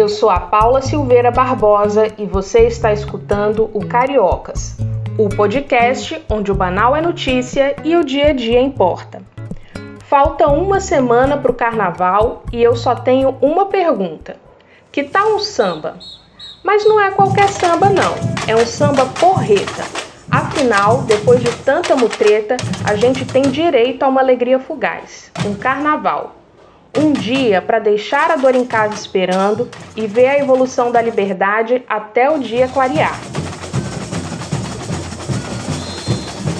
Eu sou a Paula Silveira Barbosa e você está escutando o Cariocas, o podcast onde o banal é notícia e o dia a dia importa. Falta uma semana para o carnaval e eu só tenho uma pergunta: que tal um samba? Mas não é qualquer samba, não, é um samba porreta. Afinal, depois de tanta mutreta, a gente tem direito a uma alegria fugaz, um carnaval. Um dia para deixar a dor em casa esperando e ver a evolução da liberdade até o dia clarear.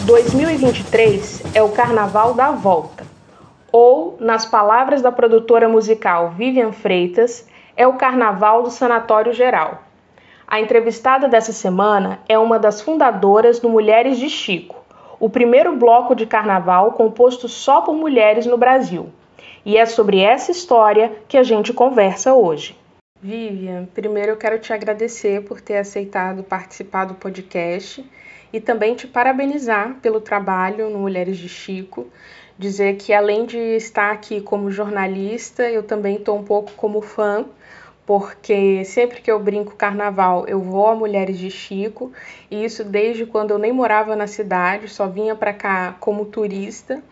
2023 é o carnaval da volta. Ou, nas palavras da produtora musical Vivian Freitas, é o carnaval do Sanatório Geral. A entrevistada dessa semana é uma das fundadoras do Mulheres de Chico, o primeiro bloco de carnaval composto só por mulheres no Brasil. E é sobre essa história que a gente conversa hoje. Vivian, primeiro eu quero te agradecer por ter aceitado participar do podcast e também te parabenizar pelo trabalho no Mulheres de Chico. Dizer que além de estar aqui como jornalista, eu também estou um pouco como fã, porque sempre que eu brinco carnaval eu vou a Mulheres de Chico, e isso desde quando eu nem morava na cidade, só vinha para cá como turista.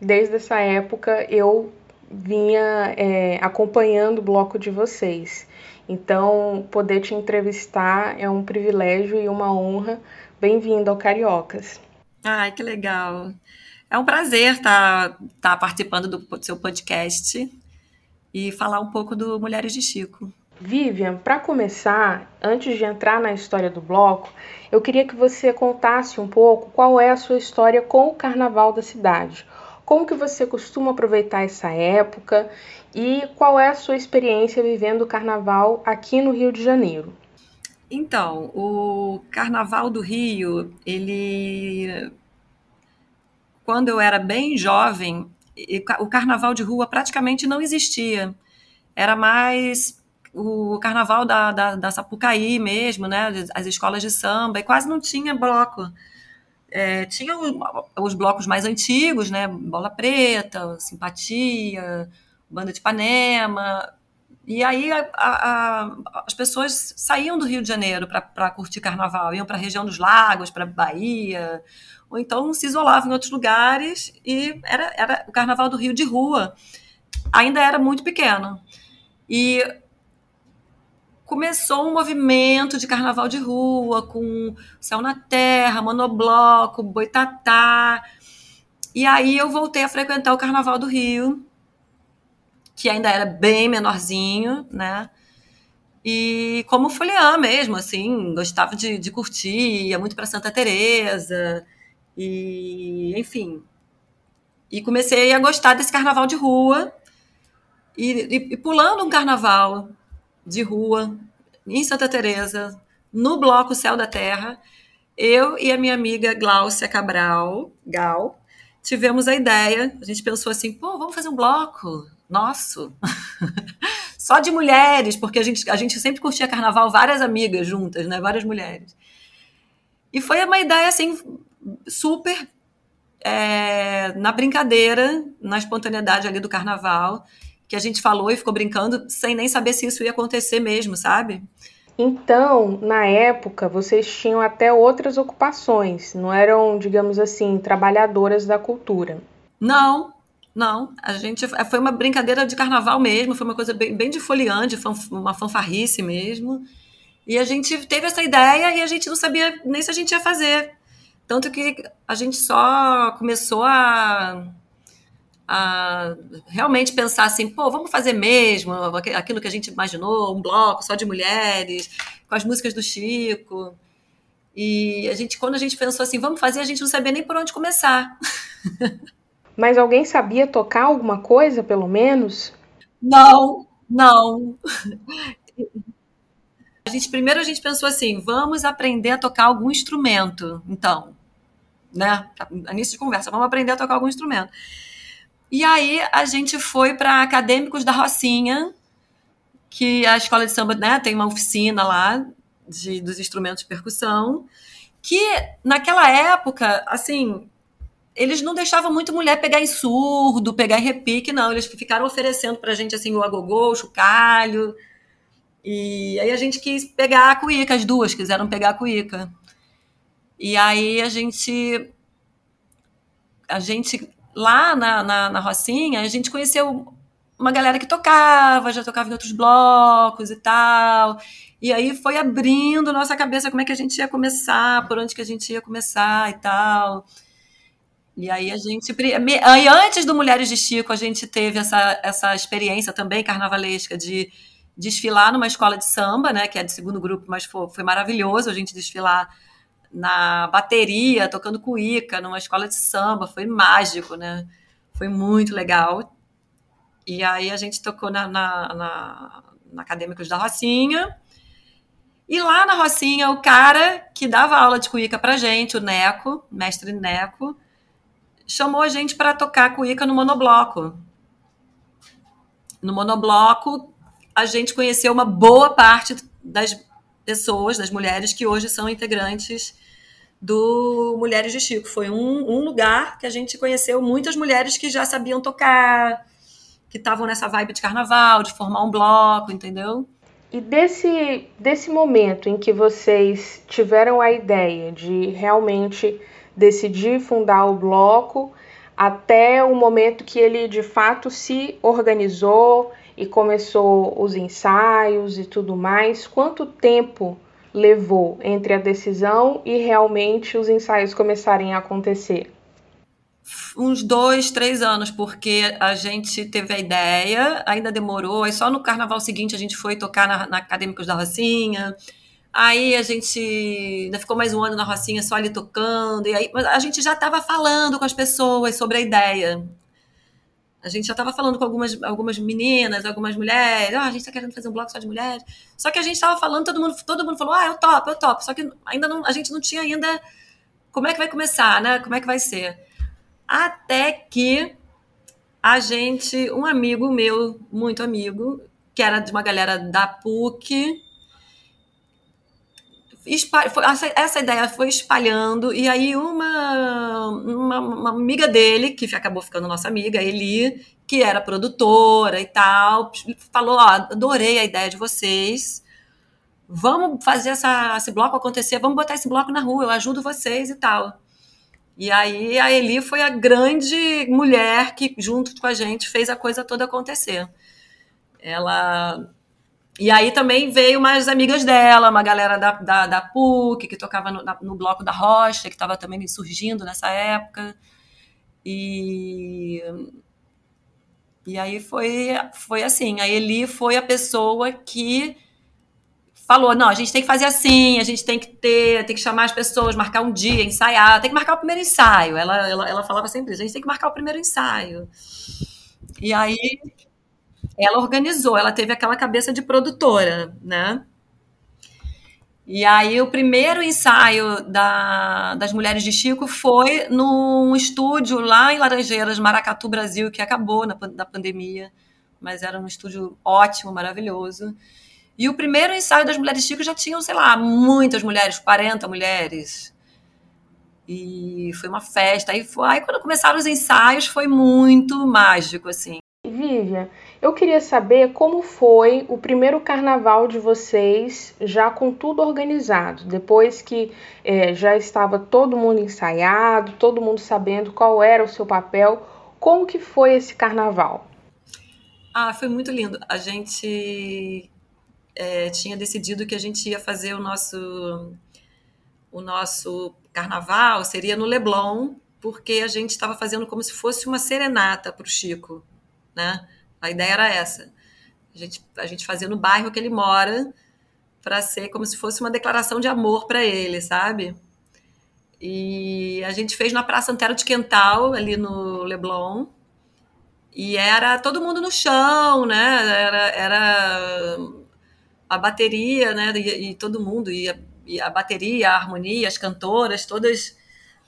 Desde essa época eu vinha é, acompanhando o bloco de vocês. Então, poder te entrevistar é um privilégio e uma honra. Bem-vindo ao Cariocas. Ai, que legal. É um prazer estar, tá, estar tá participando do seu podcast e falar um pouco do Mulheres de Chico. Vivian, para começar, antes de entrar na história do bloco, eu queria que você contasse um pouco qual é a sua história com o carnaval da cidade. Como que você costuma aproveitar essa época e qual é a sua experiência vivendo o carnaval aqui no Rio de Janeiro? Então, o Carnaval do Rio, ele quando eu era bem jovem, o carnaval de rua praticamente não existia. Era mais o carnaval da, da, da Sapucaí mesmo, né? As escolas de samba, e quase não tinha bloco. É, tinha os blocos mais antigos, né? Bola Preta, Simpatia, Banda de Ipanema. E aí a, a, as pessoas saíam do Rio de Janeiro para curtir carnaval, iam para a região dos lagos, para Bahia, ou então se isolavam em outros lugares e era, era o carnaval do Rio de rua. Ainda era muito pequeno. E começou um movimento de carnaval de rua, com Céu na Terra, Monobloco, Boitatá. E aí eu voltei a frequentar o Carnaval do Rio, que ainda era bem menorzinho, né? E como foliã mesmo, assim, gostava de, de curtir, ia muito para Santa Teresa e enfim. E comecei a gostar desse carnaval de rua e, e, e pulando um carnaval de rua em Santa Teresa, no bloco Céu da Terra, eu e a minha amiga Gláucia Cabral, Gal, tivemos a ideia, a gente pensou assim, pô, vamos fazer um bloco nosso, só de mulheres, porque a gente, a gente sempre curtia carnaval, várias amigas juntas, né, várias mulheres. E foi uma ideia, assim, super é, na brincadeira, na espontaneidade ali do carnaval, que a gente falou e ficou brincando sem nem saber se isso ia acontecer mesmo, sabe? Então, na época, vocês tinham até outras ocupações, não eram, digamos assim, trabalhadoras da cultura. Não, não. A gente foi uma brincadeira de carnaval mesmo, foi uma coisa bem, bem de foliante, uma fanfarrice mesmo. E a gente teve essa ideia e a gente não sabia nem se a gente ia fazer. Tanto que a gente só começou a a realmente pensar assim, pô, vamos fazer mesmo aquilo que a gente imaginou, um bloco só de mulheres, com as músicas do Chico. E a gente, quando a gente pensou assim, vamos fazer, a gente não sabia nem por onde começar. Mas alguém sabia tocar alguma coisa, pelo menos? Não, não. A gente primeiro a gente pensou assim, vamos aprender a tocar algum instrumento, então, né? Início de conversa, vamos aprender a tocar algum instrumento. E aí a gente foi para Acadêmicos da Rocinha, que a escola de samba né, tem uma oficina lá de, dos instrumentos de percussão, que naquela época, assim, eles não deixavam muito mulher pegar em surdo, pegar em repique, não. Eles ficaram oferecendo para a gente assim o agogô, o chocalho. E aí a gente quis pegar a cuíca, as duas quiseram pegar a cuíca. E aí a gente. A gente, lá na, na, na Rocinha, a gente conheceu uma galera que tocava, já tocava em outros blocos e tal. E aí foi abrindo nossa cabeça como é que a gente ia começar, por onde que a gente ia começar e tal. E aí a gente. Aí antes do Mulheres de Chico, a gente teve essa, essa experiência também carnavalesca de desfilar numa escola de samba, né? Que é do segundo grupo, mas foi, foi maravilhoso a gente desfilar na bateria, tocando cuíca, numa escola de samba. Foi mágico, né? Foi muito legal. E aí a gente tocou na, na, na, na Acadêmicos da Rocinha. E lá na Rocinha, o cara que dava aula de cuíca pra gente, o Neco, mestre Neco, chamou a gente para tocar cuíca no monobloco. No monobloco, a gente conheceu uma boa parte das pessoas, das mulheres que hoje são integrantes do Mulheres de Chico. Foi um, um lugar que a gente conheceu muitas mulheres que já sabiam tocar, que estavam nessa vibe de carnaval, de formar um bloco, entendeu? E desse, desse momento em que vocês tiveram a ideia de realmente decidir fundar o bloco, até o momento que ele de fato se organizou e começou os ensaios e tudo mais, quanto tempo levou entre a decisão e realmente os ensaios começarem a acontecer? uns dois, três anos, porque a gente teve a ideia, ainda demorou, aí só no carnaval seguinte a gente foi tocar na, na Acadêmicos da Rocinha, aí a gente ainda ficou mais um ano na Rocinha só ali tocando, e aí a gente já estava falando com as pessoas sobre a ideia. A gente já estava falando com algumas, algumas meninas, algumas mulheres, ah, a gente está querendo fazer um bloco só de mulheres. Só que a gente estava falando, todo mundo, todo mundo falou, ah, eu topo, eu topo. Só que ainda não, a gente não tinha ainda como é que vai começar, né? Como é que vai ser. Até que a gente, um amigo meu, muito amigo, que era de uma galera da PUC, essa ideia foi espalhando, e aí uma, uma, uma, amiga dele, que acabou ficando nossa amiga, Eli, que era produtora e tal, falou: Ó, adorei a ideia de vocês, vamos fazer essa, esse bloco acontecer, vamos botar esse bloco na rua, eu ajudo vocês e tal. E aí a Eli foi a grande mulher que, junto com a gente, fez a coisa toda acontecer. Ela. E aí também veio umas amigas dela, uma galera da, da, da PUC, que tocava no, no bloco da Rocha, que estava também surgindo nessa época. E. E aí foi, foi assim, a Eli foi a pessoa que falou: não, a gente tem que fazer assim, a gente tem que ter, tem que chamar as pessoas, marcar um dia, ensaiar, tem que marcar o primeiro ensaio. Ela, ela, ela falava sempre a gente tem que marcar o primeiro ensaio. E aí ela organizou, ela teve aquela cabeça de produtora, né? E aí o primeiro ensaio da, das Mulheres de Chico foi num estúdio lá em Laranjeiras, Maracatu, Brasil, que acabou na, na pandemia, mas era um estúdio ótimo, maravilhoso. E o primeiro ensaio das Mulheres Chico já tinham, sei lá, muitas mulheres, 40 mulheres. E foi uma festa. Aí, foi, aí quando começaram os ensaios, foi muito mágico, assim. Vivian, eu queria saber como foi o primeiro carnaval de vocês, já com tudo organizado, depois que é, já estava todo mundo ensaiado, todo mundo sabendo qual era o seu papel. Como que foi esse carnaval? Ah, foi muito lindo. A gente é, tinha decidido que a gente ia fazer o nosso o nosso carnaval seria no Leblon, porque a gente estava fazendo como se fosse uma serenata para o Chico, né? A ideia era essa. A gente, a gente fazia no bairro que ele mora para ser como se fosse uma declaração de amor para ele, sabe? E a gente fez na Praça Antero de Quental, ali no Leblon. E era todo mundo no chão, né? Era, era a bateria, né, e, e todo mundo, e a, e a, bateria, a harmonia, as cantoras, todas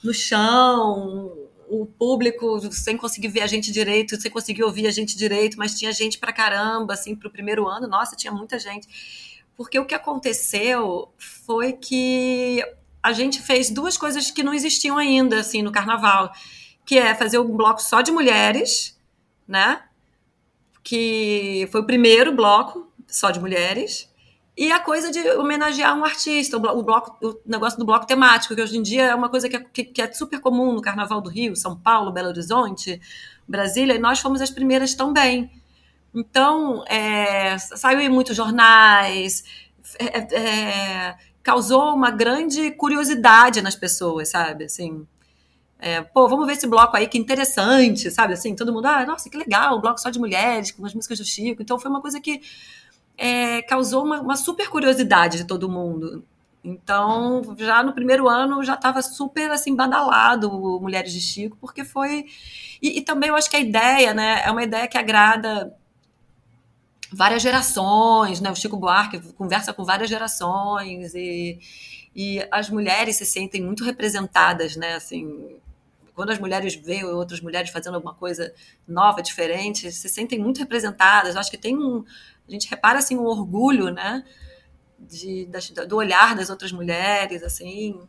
no chão, o público sem conseguir ver a gente direito, sem conseguir ouvir a gente direito, mas tinha gente pra caramba, assim, pro primeiro ano, nossa, tinha muita gente. Porque o que aconteceu foi que a gente fez duas coisas que não existiam ainda, assim, no carnaval, que é fazer um bloco só de mulheres, né, que foi o primeiro bloco só de mulheres, e a coisa de homenagear um artista, o, bloco, o negócio do bloco temático, que hoje em dia é uma coisa que é, que, que é super comum no Carnaval do Rio, São Paulo, Belo Horizonte, Brasília, e nós fomos as primeiras também. Então, é, saiu em muitos jornais, é, é, causou uma grande curiosidade nas pessoas, sabe? Assim, é, pô, vamos ver esse bloco aí, que interessante, sabe? Assim, todo mundo, ah, nossa, que legal, um bloco só de mulheres, com as músicas do Chico. Então, foi uma coisa que é, causou uma, uma, super curiosidade de todo mundo. Então, já no primeiro ano, já estava super assim badalado Mulheres de Chico, porque foi. E, e, também eu acho que a ideia, né, é uma ideia que agrada várias gerações, né? O Chico Buarque conversa com várias gerações e, e as mulheres se sentem muito representadas, né? Assim, quando as mulheres veem outras mulheres fazendo alguma coisa nova, diferente, se sentem muito representadas. Eu acho que tem um, a gente repara assim um orgulho, né, de, do olhar das outras mulheres, assim.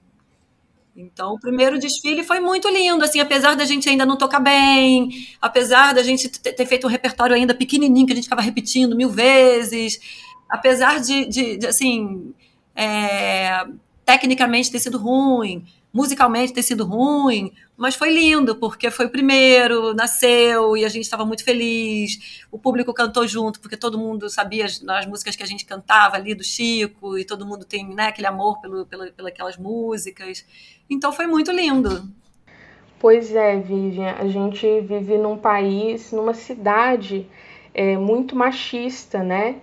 Então, o primeiro desfile foi muito lindo, assim, apesar da gente ainda não tocar bem, apesar da gente ter feito um repertório ainda pequenininho que a gente ficava repetindo mil vezes, apesar de, de, de assim, é, tecnicamente ter sido ruim, musicalmente ter sido ruim, mas foi lindo, porque foi o primeiro, nasceu e a gente estava muito feliz. O público cantou junto, porque todo mundo sabia as, as, músicas que a gente cantava ali do Chico, e todo mundo tem né, aquele amor pelo, pelo, pelas músicas. Então foi muito lindo. Pois é, Vivian, a gente vive num país, numa cidade é, muito machista, né?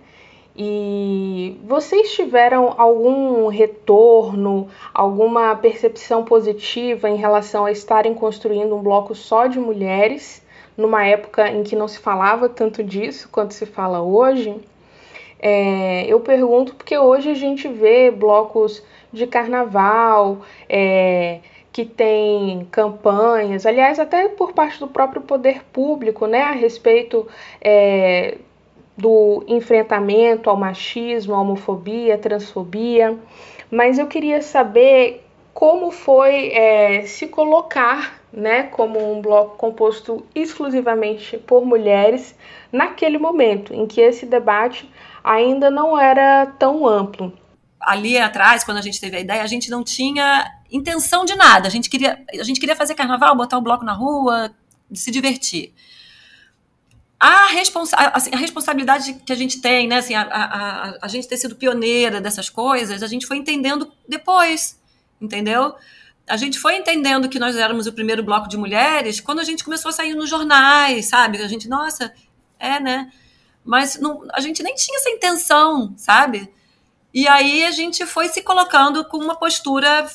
E vocês tiveram algum retorno, alguma percepção positiva em relação a estarem construindo um bloco só de mulheres, numa época em que não se falava tanto disso quanto se fala hoje? É, eu pergunto porque hoje a gente vê blocos de carnaval, é, que tem campanhas, aliás, até por parte do próprio poder público, né, a respeito é, do enfrentamento ao machismo, à homofobia, à transfobia, mas eu queria saber como foi é, se colocar né, como um bloco composto exclusivamente por mulheres naquele momento em que esse debate ainda não era tão amplo. Ali atrás, quando a gente teve a ideia, a gente não tinha intenção de nada. A gente queria, a gente queria fazer carnaval, botar o bloco na rua, se divertir a, responsa assim, a responsabilidade que a gente tem, né? Assim, a, a, a, gente ter sido pioneira dessas coisas, a gente foi entendendo depois, entendeu? A gente foi entendendo que nós éramos o primeiro bloco de mulheres quando a gente começou a sair nos jornais, sabe? A gente, nossa, é, né? Mas não, a gente nem tinha essa intenção, sabe? E aí a gente foi se colocando com uma postura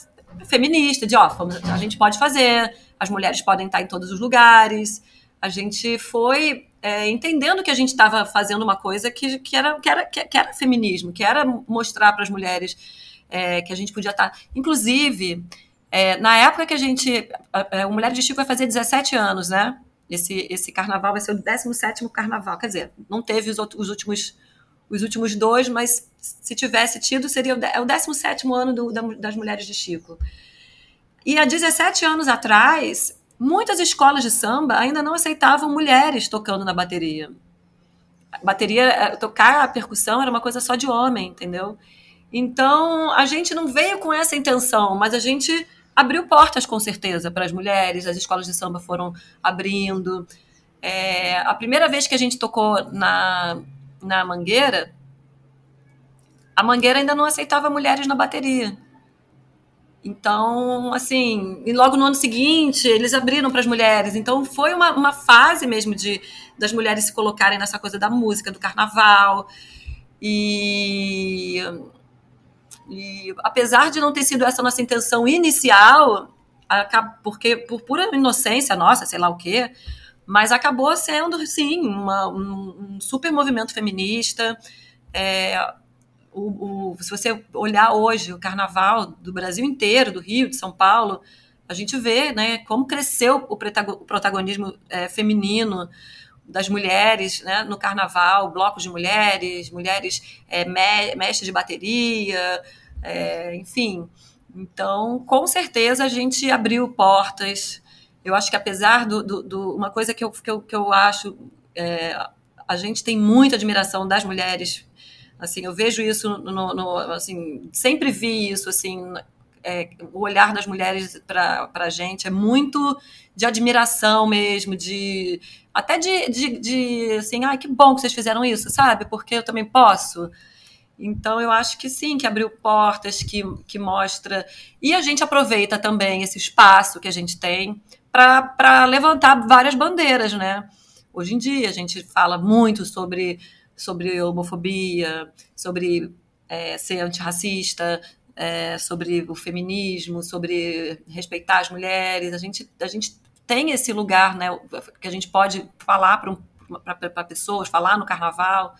feminista, de ó, a gente pode fazer, as mulheres podem estar em todos os lugares. A gente foi é, entendendo que a gente estava fazendo uma coisa que, que, era, que, era, que, era feminismo, que era mostrar para as mulheres é, que a gente podia estar. Tá, inclusive, é, na época que a gente. A Mulher de Chico vai fazer 17 anos, né? Esse, esse carnaval vai ser o 17 carnaval. Quer dizer, não teve os, outros, os, últimos, os últimos dois, mas se tivesse tido, seria o, é o 17 ano do, da, das Mulheres de Chico. E há 17 anos atrás, Muitas escolas de samba ainda não aceitavam mulheres tocando na bateria. Bateria, eh, tocar a percussão era uma coisa só de homem, entendeu? Então, a gente não veio com essa intenção, mas a gente abriu portas com certeza para as mulheres, as escolas de samba foram abrindo. É, a primeira vez que a gente tocou na, na Mangueira, a Mangueira ainda não aceitava mulheres na bateria. Então, assim, e logo no ano seguinte eles abriram para as mulheres. Então foi uma, uma fase mesmo de das mulheres se colocarem nessa coisa da música, do carnaval. E, e apesar de não ter sido essa nossa intenção inicial, porque por pura inocência nossa, sei lá o quê, mas acabou sendo, sim, uma, um, super movimento feminista. É, o, o, se você olhar hoje o carnaval do Brasil inteiro, do Rio, de São Paulo, a gente vê né, como cresceu o, protagonismo é, feminino das mulheres né, no carnaval, blocos de mulheres, mulheres é, me, mestres de bateria, é, enfim. Então, com certeza a gente abriu portas. Eu acho que apesar do, do, do uma coisa que eu, que eu, que eu acho, é, a gente tem muita admiração das mulheres Assim, eu vejo isso no, no assim, sempre vi isso assim, é, o olhar das mulheres para a gente é muito de admiração mesmo, de até de, de, de assim, ai, que bom que vocês fizeram isso, sabe? Porque eu também posso. Então, eu acho que sim, que abriu portas, que, que mostra. E a gente aproveita também esse espaço que a gente tem para levantar várias bandeiras, né? Hoje em dia, a gente fala muito sobre, sobre homofobia, sobre é, ser antirracista, é, sobre o feminismo, sobre respeitar as mulheres. A gente, a gente tem esse lugar né, que a gente pode falar para pessoas, falar no carnaval.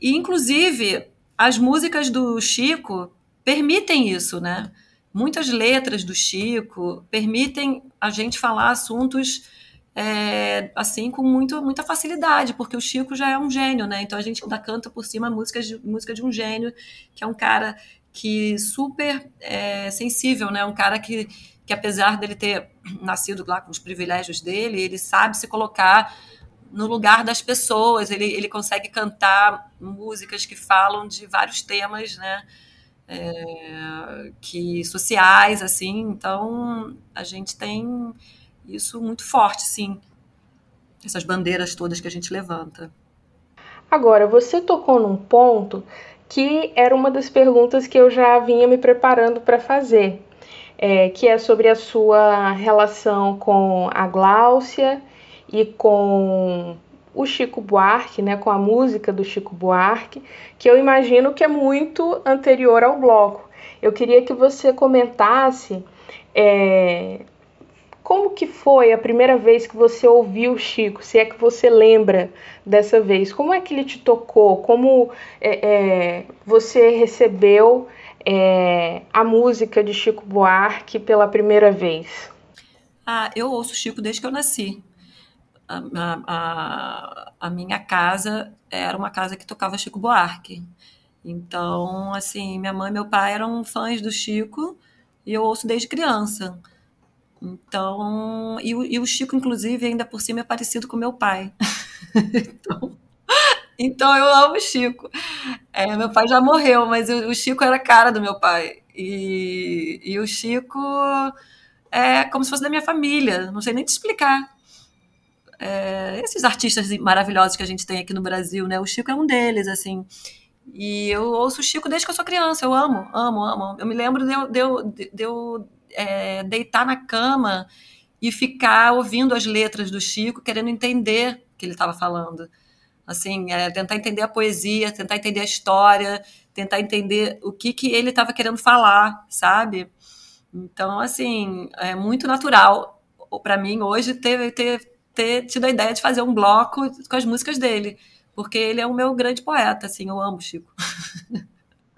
E, inclusive, as músicas do Chico permitem isso, né? Muitas letras do Chico permitem a gente falar assuntos é, assim com muito, muita facilidade, porque o Chico já é um gênio, né? Então a gente ainda canta por cima músicas de, música de um gênio, que é um cara que super é, sensível, né? Um cara que, que apesar dele ter nascido lá com os privilégios dele, ele sabe se colocar no lugar das pessoas, ele, ele consegue cantar músicas que falam de vários temas, né? É, que sociais, assim, então a gente tem isso muito forte, sim, essas bandeiras todas que a gente levanta. Agora, você tocou num ponto que era uma das perguntas que eu já vinha me preparando para fazer, é, que é sobre a sua relação com a Gláucia e com o Chico Buarque, né, com a música do Chico Buarque, que eu imagino que é muito anterior ao bloco. Eu queria que você comentasse é, como que foi a primeira vez que você ouviu o Chico, se é que você lembra dessa vez? Como é que ele te tocou? Como é, é, você recebeu é, a música de Chico Buarque pela primeira vez? Ah, eu ouço Chico desde que eu nasci a, a, a, minha casa era uma casa que tocava Chico Buarque. Então, assim, minha mãe e meu pai eram fãs do Chico e eu ouço desde criança. Então, e, e o Chico, inclusive, ainda por cima é parecido com meu pai. então, então, eu amo o Chico. É, meu pai já morreu, mas o, o Chico era a cara do meu pai. E, e o Chico é como se fosse da minha família, não sei nem te explicar é, esses artistas maravilhosos que a gente tem aqui no Brasil, né? O Chico é um deles, assim. E eu ouço o Chico desde que eu sou criança. Eu amo, amo, amo. Eu me lembro de eu, de eu, de eu é, deitar na cama e ficar ouvindo as letras do Chico, querendo entender o que ele estava falando. Assim, é, tentar entender a poesia, tentar entender a história, tentar entender o que, que ele estava querendo falar, sabe? Então, assim, é muito natural para mim hoje ter, ter ter tido a ideia de fazer um bloco com as músicas dele, porque ele é o meu grande poeta, assim, eu amo Chico.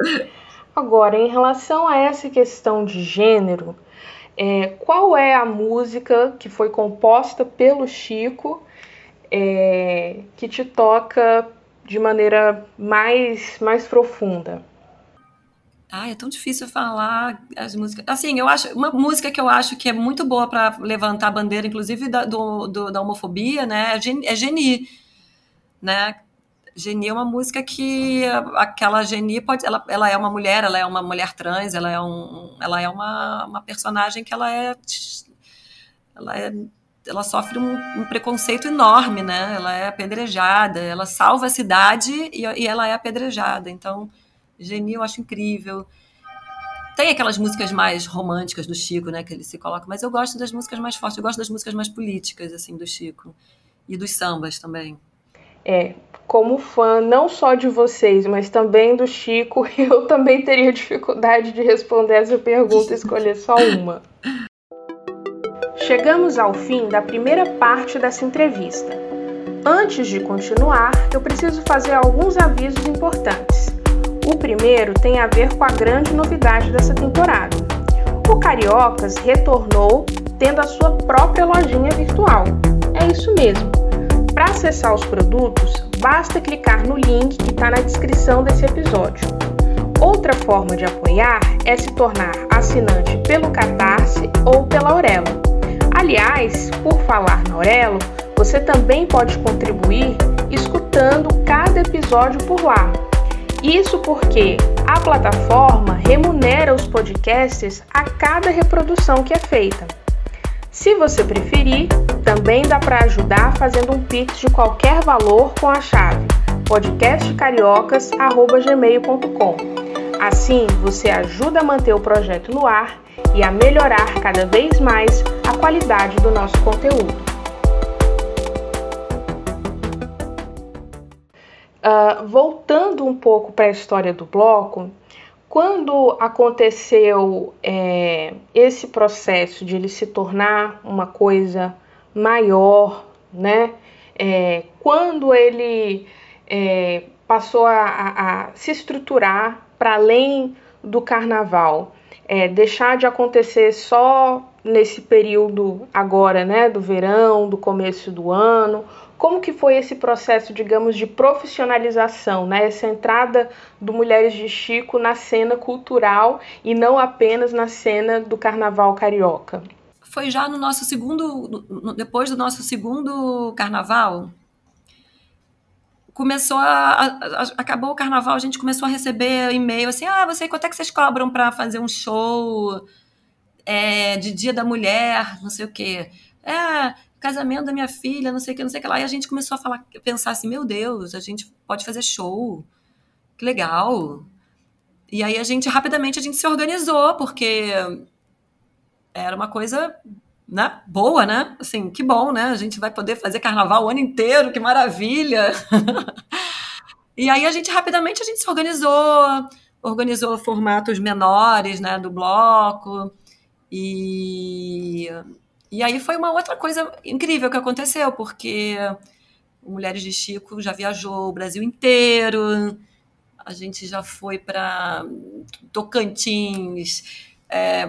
Agora, em relação a essa questão de gênero, é, qual é a música que foi composta pelo Chico é, que te toca de maneira mais, mais profunda? Ah, é tão difícil falar as músicas. Assim, eu acho uma música que eu acho que é muito boa para levantar a bandeira, inclusive da, do, do, da homofobia, né? É Geni, né? Geni é uma música que aquela Geni pode, ela, ela é uma mulher, ela é uma mulher trans, ela é um, ela é uma, uma personagem que ela é, ela é ela sofre um, um, preconceito enorme, né? Ela é apedrejada, ela salva a cidade e, e ela é apedrejada. Então, Geni eu acho incrível. Tem aquelas músicas mais românticas do Chico, né, que ele se coloca, mas eu gosto das músicas mais fortes, eu gosto das músicas mais políticas, assim, do Chico. E dos sambas também. É, como fã não só de vocês, mas também do Chico, eu também teria dificuldade de responder essa pergunta e escolher só uma. Chegamos ao fim da primeira parte dessa entrevista. Antes de continuar, eu preciso fazer alguns avisos importantes. O primeiro tem a ver com a grande novidade dessa temporada. O Cariocas retornou tendo a sua própria lojinha virtual. É isso mesmo. Para acessar os produtos, basta clicar no link que está na descrição desse episódio. Outra forma de apoiar é se tornar assinante pelo Catarse ou pela Aurelo. Aliás, por falar na Aurelo, você também pode contribuir escutando cada episódio por lá Isso porque a plataforma remunera os podcasts a cada reprodução que é feita. Se você preferir, também dá para ajudar fazendo um pix de qualquer valor com a chave podcastcariocas@gmail.com. Assim, você ajuda a manter o projeto no ar e a melhorar cada vez mais a qualidade do nosso conteúdo. Uh, voltando um pouco para a história do bloco, quando aconteceu é, esse processo de ele se tornar uma coisa maior, né? É, quando ele é, passou a, a, a, se estruturar para além do carnaval, é, deixar de acontecer só nesse período agora, né, do verão, do começo do ano, como que foi esse processo, digamos, de profissionalização, né? Essa entrada do Mulheres de Chico na cena cultural e não apenas na cena do carnaval carioca? Foi já no nosso segundo, depois do nosso segundo carnaval, começou a, a, a, acabou o carnaval, a gente começou a receber e-mail assim, ah, você quanto é que vocês cobram para fazer um show é, de Dia da Mulher, não sei o quê. É, casamento da minha filha, não sei o que, não sei o que lá. E a gente começou a falar, pensar assim, meu Deus, a gente pode fazer show, que legal. E aí a gente, rapidamente, a gente se organizou, porque era uma coisa né, boa, né? Assim, que bom, né? A gente vai poder fazer carnaval o ano inteiro, que maravilha! e aí a gente, rapidamente, a gente se organizou, organizou formatos menores, né, do bloco, e e aí foi uma outra coisa incrível que aconteceu, porque Mulheres de Chico já viajou o Brasil inteiro, a gente já foi para Tocantins, é,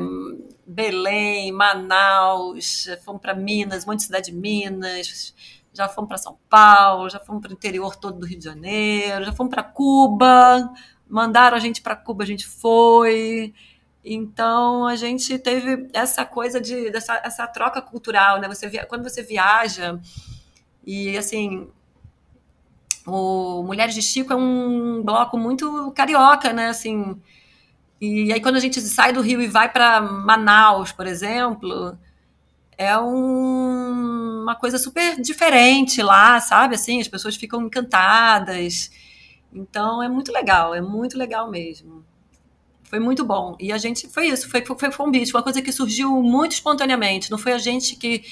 Belém, Manaus, fomos para Minas, um monte de cidade de Minas, já fomos para São Paulo, já fomos para o interior todo do Rio de Janeiro, já fomos para Cuba, mandaram a gente para Cuba, a gente foi. Então a gente teve essa coisa de dessa essa troca cultural, né? Você via, quando você viaja e assim o Mulheres de Chico é um bloco muito carioca, né? Assim, e aí quando a gente sai do Rio e vai para Manaus, por exemplo, é um, uma coisa super diferente lá, sabe? Assim, as pessoas ficam encantadas. Então é muito legal, é muito legal mesmo. Foi muito bom. E a gente, foi isso, foi, foi, foi um beat, uma coisa que surgiu muito espontaneamente. Não foi a gente que,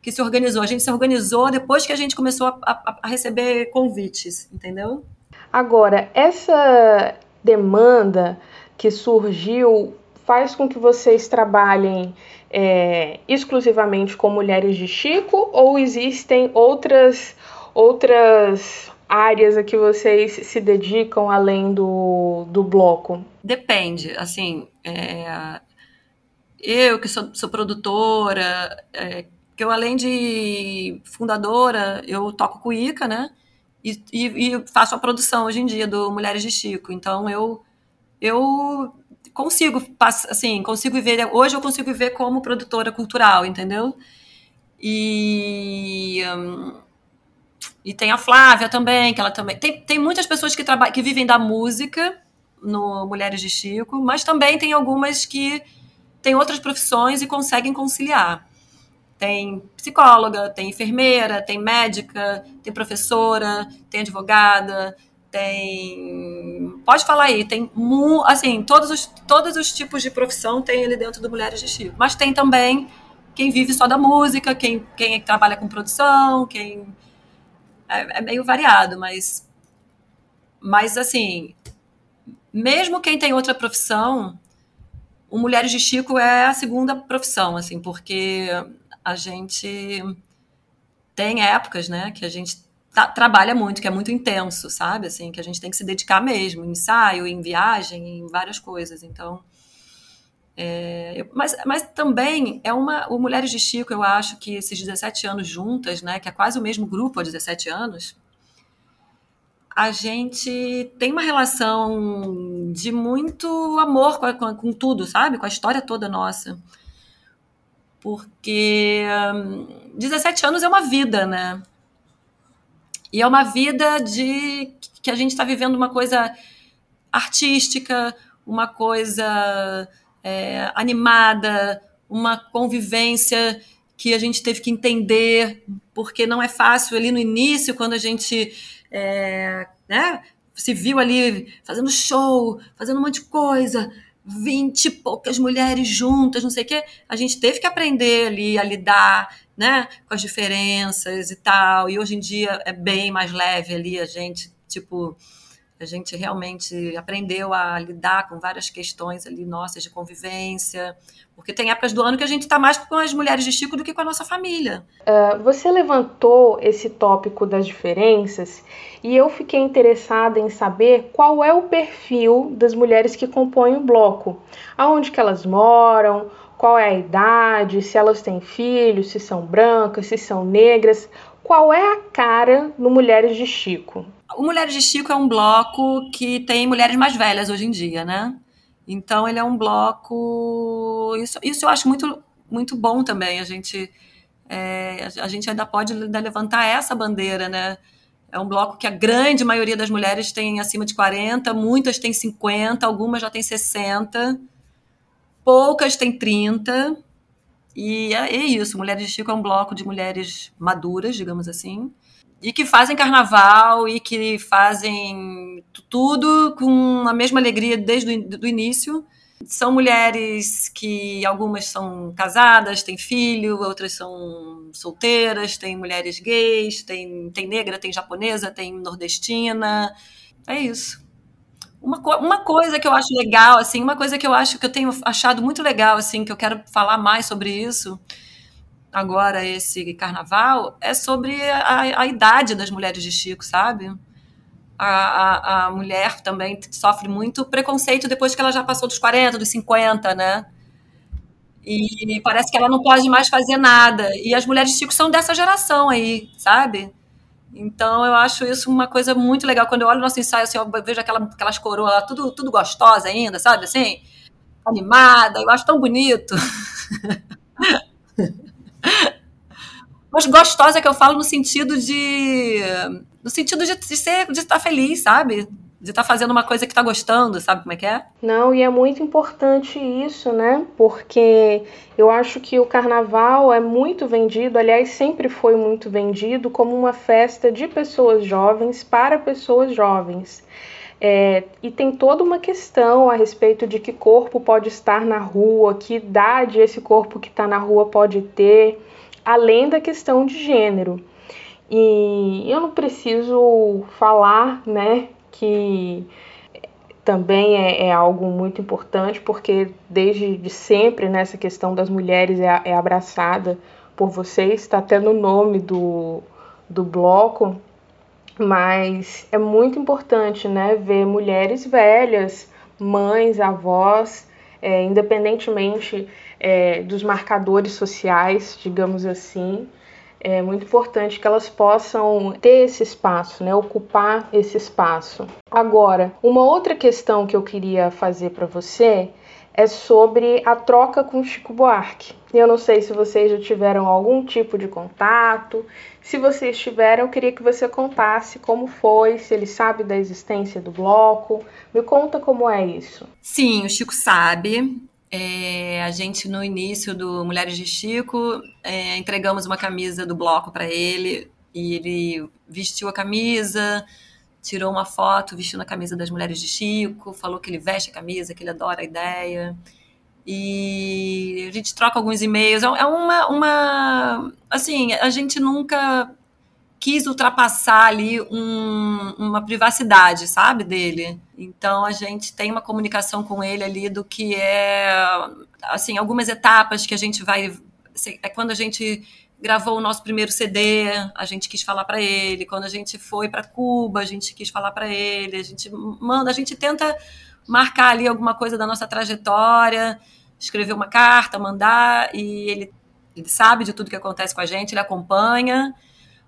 que se organizou. A gente se organizou depois que a gente começou a, a, a receber convites, entendeu? Agora, essa demanda que surgiu faz com que vocês trabalhem é, exclusivamente com mulheres de Chico ou existem outras outras áreas a que vocês se dedicam além do, do bloco? Depende, assim, é, eu que sou, sou produtora, é, que eu além de fundadora, eu toco Ica, né? E, e, e, faço a produção hoje em dia do Mulheres de Chico. Então eu eu consigo, assim, consigo ver. Hoje eu consigo ver como produtora cultural, entendeu? E hum, e tem a Flávia também, que ela também. Tem, tem muitas pessoas que, trabalham, que vivem da música no Mulheres de Chico, mas também tem algumas que têm outras profissões e conseguem conciliar. Tem psicóloga, tem enfermeira, tem médica, tem professora, tem advogada, tem. Pode falar aí, tem assim, todos os, todos os tipos de profissão tem ali dentro do Mulheres de Chico. Mas tem também quem vive só da música, quem, quem trabalha com produção, quem é, é meio variado, mas, mas assim, mesmo quem tem outra profissão, o Mulheres de Chico é a segunda profissão, assim, porque a gente tem épocas, né, que a gente tá, trabalha muito, que é muito intenso, sabe, assim, que a gente tem que se dedicar mesmo, em ensaio, em viagem, em várias coisas, então é, mas, mas também é uma. O Mulheres de Chico, eu acho que esses 17 anos juntas, né, que é quase o mesmo grupo há 17 anos, a gente tem uma relação de muito amor com, com, com tudo, sabe? Com a história toda nossa. Porque 17 hum, anos é uma vida, né? E é uma vida de que a gente está vivendo uma coisa artística, uma coisa é, animada, uma convivência que a gente teve que entender, porque não é fácil. Ali no início, quando a gente é, né, se viu ali fazendo show, fazendo um monte de coisa, vinte e poucas mulheres juntas, não sei o quê, a gente teve que aprender ali a lidar né, com as diferenças e tal. E hoje em dia é bem mais leve ali, a gente, tipo, a gente realmente aprendeu a lidar com várias questões ali nossas de convivência, porque tem épocas do ano que a gente está mais com as mulheres de Chico do que com a nossa família. Uh, você levantou esse tópico das diferenças e eu fiquei interessada em saber qual é o perfil das mulheres que compõem o bloco, aonde que elas moram, qual é a idade, se elas têm filhos, se são brancas, se são negras, qual é a cara no Mulheres de Chico? O Mulheres de Chico é um bloco que tem mulheres mais velhas hoje em dia, né? Então ele é um bloco. Isso, isso eu acho muito, muito bom também. A gente, é, a gente ainda pode levantar essa bandeira, né? É um bloco que a grande maioria das mulheres tem acima de 40, muitas têm 50, algumas já têm 60 poucas têm 30. E é, é isso, Mulheres de Chico é um bloco de mulheres maduras, digamos assim, e que fazem carnaval e que fazem tudo com a mesma alegria desde o início. São mulheres que algumas são casadas, têm filho, outras são solteiras, tem mulheres gays, tem, tem negra, tem japonesa, tem nordestina. É isso. Uma, uma coisa que eu acho legal, assim, uma coisa que eu acho que eu tenho achado muito legal, assim, que eu quero falar mais sobre isso agora, esse carnaval, é sobre a, a idade das mulheres de Chico, sabe? A, a, a, mulher também sofre muito preconceito depois que ela já passou dos 40, dos 50, né? E parece que ela não pode mais fazer nada. E as mulheres de Chico são dessa geração aí, sabe? Então eu acho isso uma coisa muito legal. Quando eu olho o nosso ensaio, assim, eu vejo aquela, aquelas coroas lá, tudo, tudo gostosa ainda, sabe? Assim, animada, eu acho tão bonito. Mas gostosa é que eu falo no sentido de. No sentido de, de ser, de estar feliz, sabe? De estar tá fazendo uma coisa que está gostando, sabe como é que é? Não, e é muito importante isso, né? Porque eu acho que o carnaval é muito vendido, aliás, sempre foi muito vendido como uma festa de pessoas jovens para pessoas jovens. É, e tem toda uma questão a respeito de que corpo pode estar na rua, que idade esse corpo que está na rua pode ter, além da questão de gênero. E eu não preciso falar, né, que também é, é, algo muito importante, porque desde de sempre né, questão das mulheres é, é abraçada por vocês, está até no nome do, do bloco, mas é muito importante né, ver mulheres velhas, mães, avós, é, independentemente é, dos marcadores sociais, digamos assim, é muito importante que elas possam ter esse espaço, né, ocupar esse espaço. Agora, uma outra questão que eu queria fazer para você é sobre a troca com Chico Buarque. Eu não sei se vocês já tiveram algum tipo de contato. Se vocês tiveram, eu queria que você contasse como foi, se ele sabe da existência do bloco. Me conta como é isso. Sim, o Chico sabe. É, a gente, no início do Mulheres de Chico, é, entregamos uma camisa do bloco para ele e ele vestiu a camisa, tirou uma foto vestindo a camisa das Mulheres de Chico, falou que ele veste a camisa, que ele adora a ideia. E a gente troca alguns e-mails. É, é uma, uma. Assim, a gente nunca quis ultrapassar ali um, uma privacidade, sabe, dele. Então a gente tem uma comunicação com ele ali do que é, assim, algumas etapas que a gente vai. É quando a gente gravou o nosso primeiro CD, a gente quis falar para ele. Quando a gente foi para Cuba, a gente quis falar para ele. A gente manda, a gente tenta marcar ali alguma coisa da nossa trajetória, escrever uma carta, mandar e ele, ele sabe de tudo que acontece com a gente, ele acompanha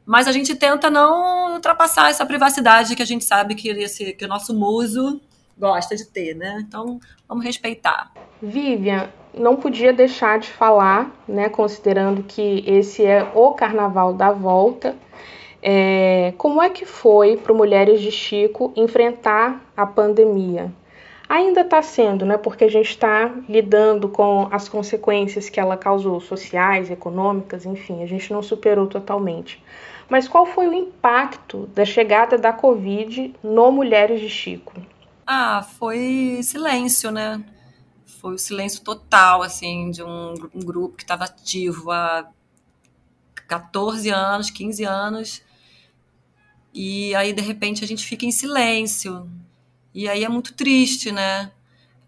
mas a gente tenta não ultrapassar essa privacidade que a gente sabe que, esse, que o nosso muso gosta de ter, né? Então, vamos respeitar. Vivian, não podia deixar de falar, né, considerando que esse é o Carnaval da Volta, É, como é que foi para Mulheres de Chico enfrentar a pandemia? Ainda está sendo, né? Porque a gente está lidando com as consequências que ela causou, sociais, econômicas, enfim, a gente não superou totalmente. Mas qual foi o impacto da chegada da Covid no Mulheres de Chico? Ah, foi silêncio, né? Foi o silêncio total, assim, de um, um grupo que estava ativo há 14 anos, 15 anos. E aí, de repente, a gente fica em silêncio. E aí é muito triste, né?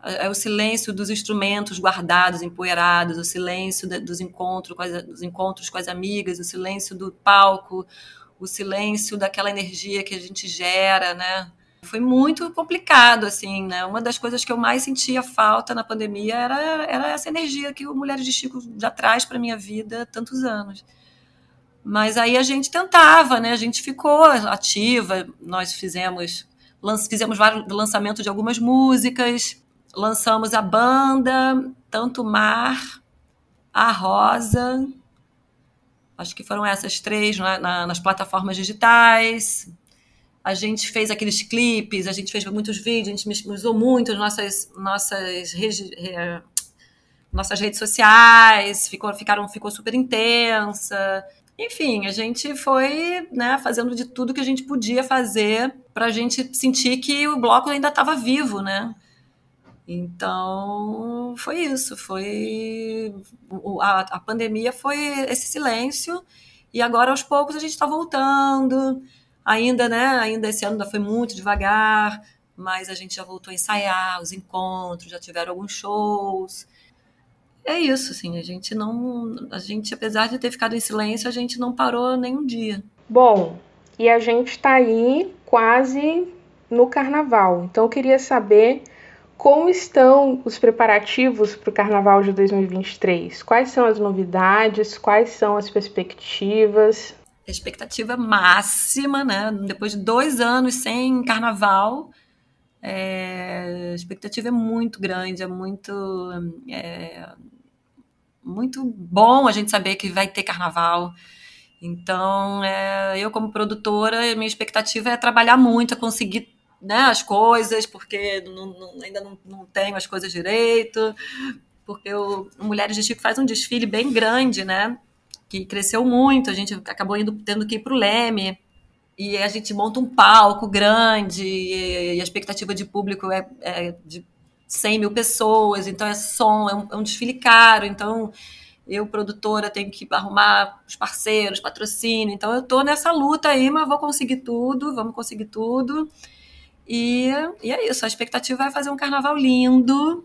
É o silêncio dos instrumentos guardados, empoeirados, o silêncio dos encontros, dos encontros com as amigas, o silêncio do palco, o silêncio daquela energia que a gente gera, né? Foi muito complicado, assim, né? Uma das coisas que eu mais sentia falta na pandemia era, era essa energia que o Mulheres de Chico já traz para minha vida há tantos anos. Mas aí a gente tentava, né? A gente ficou ativa, nós fizemos fizemos vários lançamentos de algumas músicas, lançamos a banda, tanto Mar, a Rosa, acho que foram essas três na, na, nas plataformas digitais. A gente fez aqueles clipes, a gente fez muitos vídeos, a gente usou muito as nossas, nossas, nossas redes sociais, ficou, ficaram, ficou super intensa. Enfim, a gente foi né, fazendo de tudo que a gente podia fazer para a gente sentir que o bloco ainda estava vivo, né? Então, foi isso, foi a, a pandemia foi esse silêncio e agora aos poucos a gente está voltando. Ainda, né? Ainda esse ano ainda foi muito devagar, mas a gente já voltou a ensaiar os encontros, já tiveram alguns shows é isso, assim, a gente não. A gente, apesar de ter ficado em silêncio, a gente não parou nenhum dia. Bom, e a gente está aí quase no carnaval. Então eu queria saber como estão os preparativos para o carnaval de 2023? Quais são as novidades? Quais são as perspectivas? expectativa máxima, né? Depois de dois anos sem carnaval, é, a expectativa é muito grande, é muito. É, muito bom a gente saber que vai ter carnaval. Então, é, eu como produtora, minha expectativa é trabalhar muito, é conseguir né, as coisas, porque não, não, ainda não, não, tenho as coisas direito, porque o Mulheres de Chico faz um desfile bem grande, né? Que cresceu muito, a gente acabou indo, tendo que ir para o Leme, e a gente monta um palco grande, e, a expectativa de público é, é de 100 mil pessoas, então é som, é um, é um desfile caro, então eu, produtora, tenho que arrumar os parceiros, patrocínio, então eu tô nessa luta aí, mas vou conseguir tudo, vamos conseguir tudo. E, e é isso, a expectativa é fazer um carnaval lindo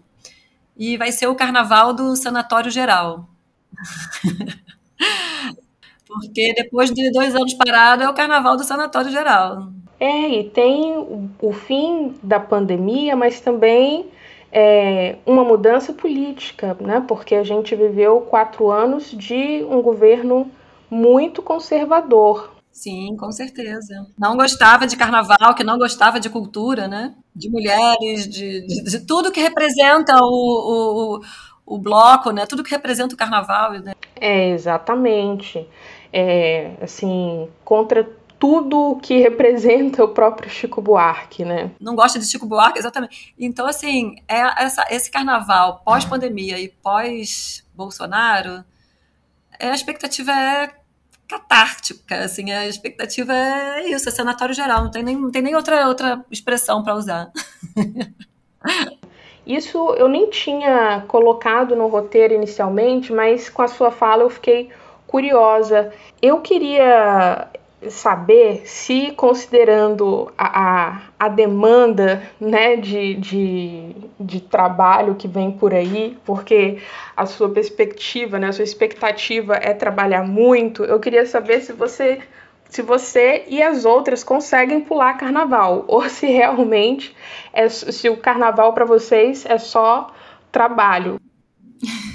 e vai ser o carnaval do Sanatório Geral. Porque depois de dois anos parado é o carnaval do Sanatório Geral. É, e tem o fim da pandemia, mas também é, uma mudança política, né? porque a gente viveu quatro anos de um governo muito conservador. Sim, com certeza. Não gostava de carnaval, que não gostava de cultura, né? De mulheres, de, de, de tudo que representa o, o, o, bloco, né? Tudo que representa o carnaval. Né? É, exatamente. É, assim, contra tudo que representa o próprio Chico Buarque, né? Não gosta de Chico Buarque, exatamente. Então, assim, é essa, esse carnaval pós-pandemia e pós-Bolsonaro, é, a expectativa é catártica, assim, a expectativa é isso, é sanatório geral, não tem nem, não tem nem outra, outra expressão para usar. Isso eu nem tinha colocado no roteiro inicialmente, mas com a sua fala eu fiquei curiosa. Eu queria saber se, considerando a, a, a demanda né, de, de, de, trabalho que vem por aí, porque a sua perspectiva, né, a sua expectativa é trabalhar muito, eu queria saber se você, se você e as outras conseguem pular carnaval, ou se realmente é, se o carnaval para vocês é só trabalho.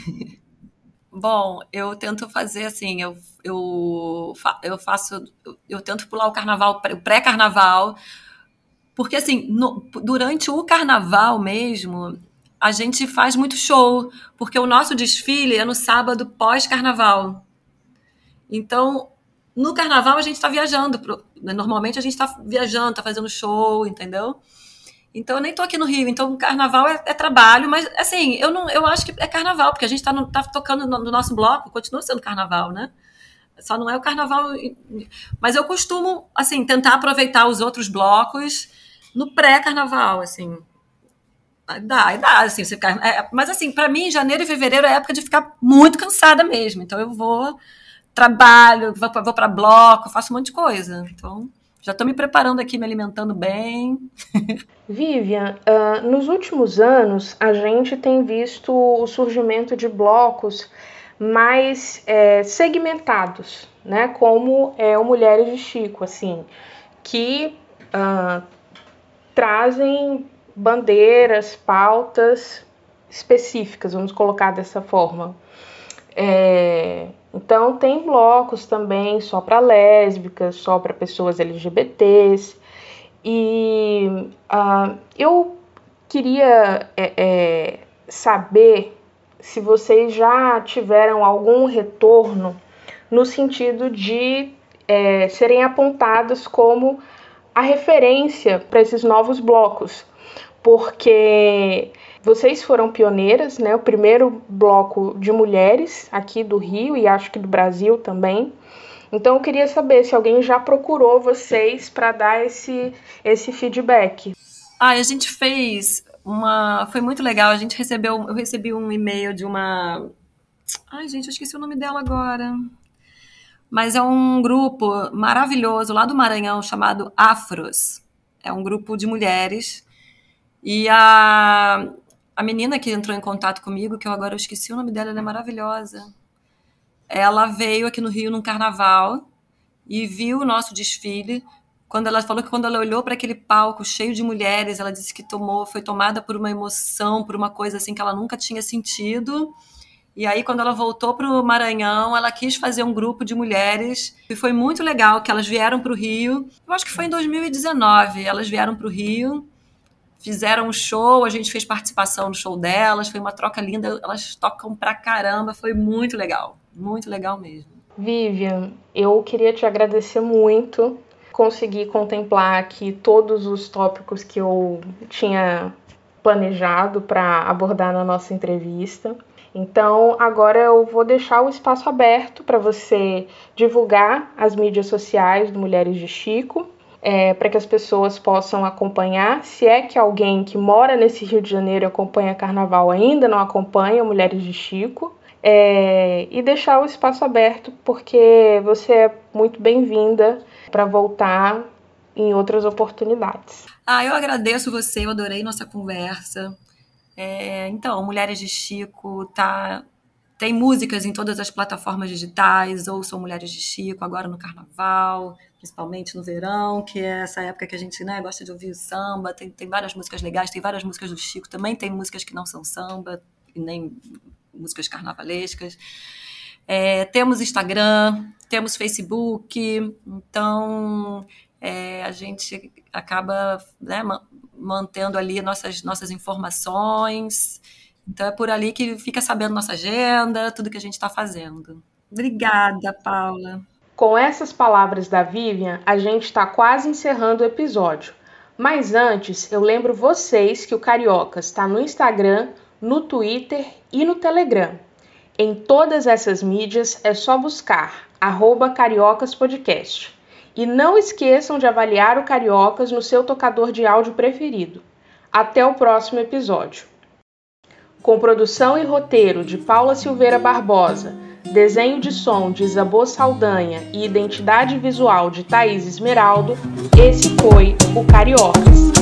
Bom, eu tento fazer assim, eu, eu, eu faço, eu, eu tento pular o carnaval, o pré-carnaval, porque assim, no, durante o carnaval mesmo, a gente faz muito show, porque o nosso desfile é no sábado pós-carnaval. Então, no carnaval a gente está viajando. Normalmente a gente está viajando, está fazendo show, entendeu? Então eu nem tô aqui no Rio. Então carnaval é, é, trabalho, mas assim, eu não, eu acho que é carnaval, porque a gente está tá tocando no, no, nosso bloco, continua sendo carnaval, né? Só não é o carnaval. Mas eu costumo, assim, tentar aproveitar os outros blocos no pré-carnaval, assim. Dá, dá, assim, você ficar. É, mas assim, para mim, janeiro e fevereiro é época de ficar muito cansada mesmo. Então eu vou trabalho, vou, vou para bloco, faço um monte de coisa. Então, já estou me preparando aqui, me alimentando bem. Vivian, uh, nos últimos anos a gente tem visto o surgimento de blocos mais é, segmentados, né? Como é o Mulheres de Chico, assim, que uh, trazem bandeiras, pautas específicas, vamos colocar dessa forma. É, então, tem blocos também só para lésbicas, só para pessoas LGBTs. E uh, eu queria é, é, saber se vocês já tiveram algum retorno no sentido de é, serem apontados como a referência para esses novos blocos, porque vocês foram pioneiras, né? O primeiro bloco de mulheres aqui do Rio e acho que do Brasil também. Então eu queria saber se alguém já procurou vocês para dar esse, esse feedback. Ah, a gente fez uma. Foi muito legal. A gente recebeu. Eu recebi um e-mail de uma. Ai, gente, eu esqueci o nome dela agora. Mas é um grupo maravilhoso lá do Maranhão chamado Afros. É um grupo de mulheres. E a, a menina que entrou em contato comigo, que eu agora esqueci o nome dela, ela é maravilhosa. Ela veio aqui no Rio num carnaval e viu o nosso desfile. Quando ela falou que quando ela olhou para aquele palco cheio de mulheres, ela disse que tomou, foi tomada por uma emoção, por uma coisa assim que ela nunca tinha sentido. E aí, quando ela voltou para o Maranhão, ela quis fazer um grupo de mulheres. E foi muito legal que elas vieram para o Rio. Eu acho que foi em 2019. Elas vieram para o Rio fizeram um show, a gente fez participação no show delas, foi uma troca linda, elas tocam pra caramba, foi muito legal, muito legal mesmo. Vivian, eu queria te agradecer muito, consegui contemplar aqui todos os tópicos que eu tinha planejado para abordar na nossa entrevista. Então, agora eu vou deixar o espaço aberto para você divulgar as mídias sociais do Mulheres de Chico é, para que as pessoas possam acompanhar. Se é que alguém que mora nesse Rio de Janeiro acompanha carnaval ainda não acompanha Mulheres de Chico. É, e deixar o espaço aberto, porque você é muito bem-vinda para voltar em outras oportunidades. Ah, eu agradeço você, eu adorei nossa conversa. É, então, Mulheres de Chico tá tem músicas em todas as plataformas digitais, ou são Mulheres de Chico, agora no Carnaval, principalmente no verão, que é essa época que a gente né, gosta de ouvir samba. Tem, tem várias músicas legais, tem várias músicas do Chico, também tem músicas que não são samba, e nem músicas carnavalescas. É, temos Instagram, temos Facebook, então é, a gente acaba né, mantendo ali nossas, nossas informações. Então é por ali que fica sabendo nossa agenda, tudo que a gente está fazendo. Obrigada, Paula. Com essas palavras da Vivian, a gente está quase encerrando o episódio. Mas antes, eu lembro vocês que o Carioca está no Instagram, no Twitter e no Telegram. Em todas essas mídias é só buscar @cariocaspodcast. E não esqueçam de avaliar o Cariocas no seu tocador de áudio preferido. Até o próximo episódio com produção e roteiro de Paula Silveira Barbosa, desenho de som de Isabô Saldanha e identidade visual de Thaís Esmeraldo, esse foi o Cariocas.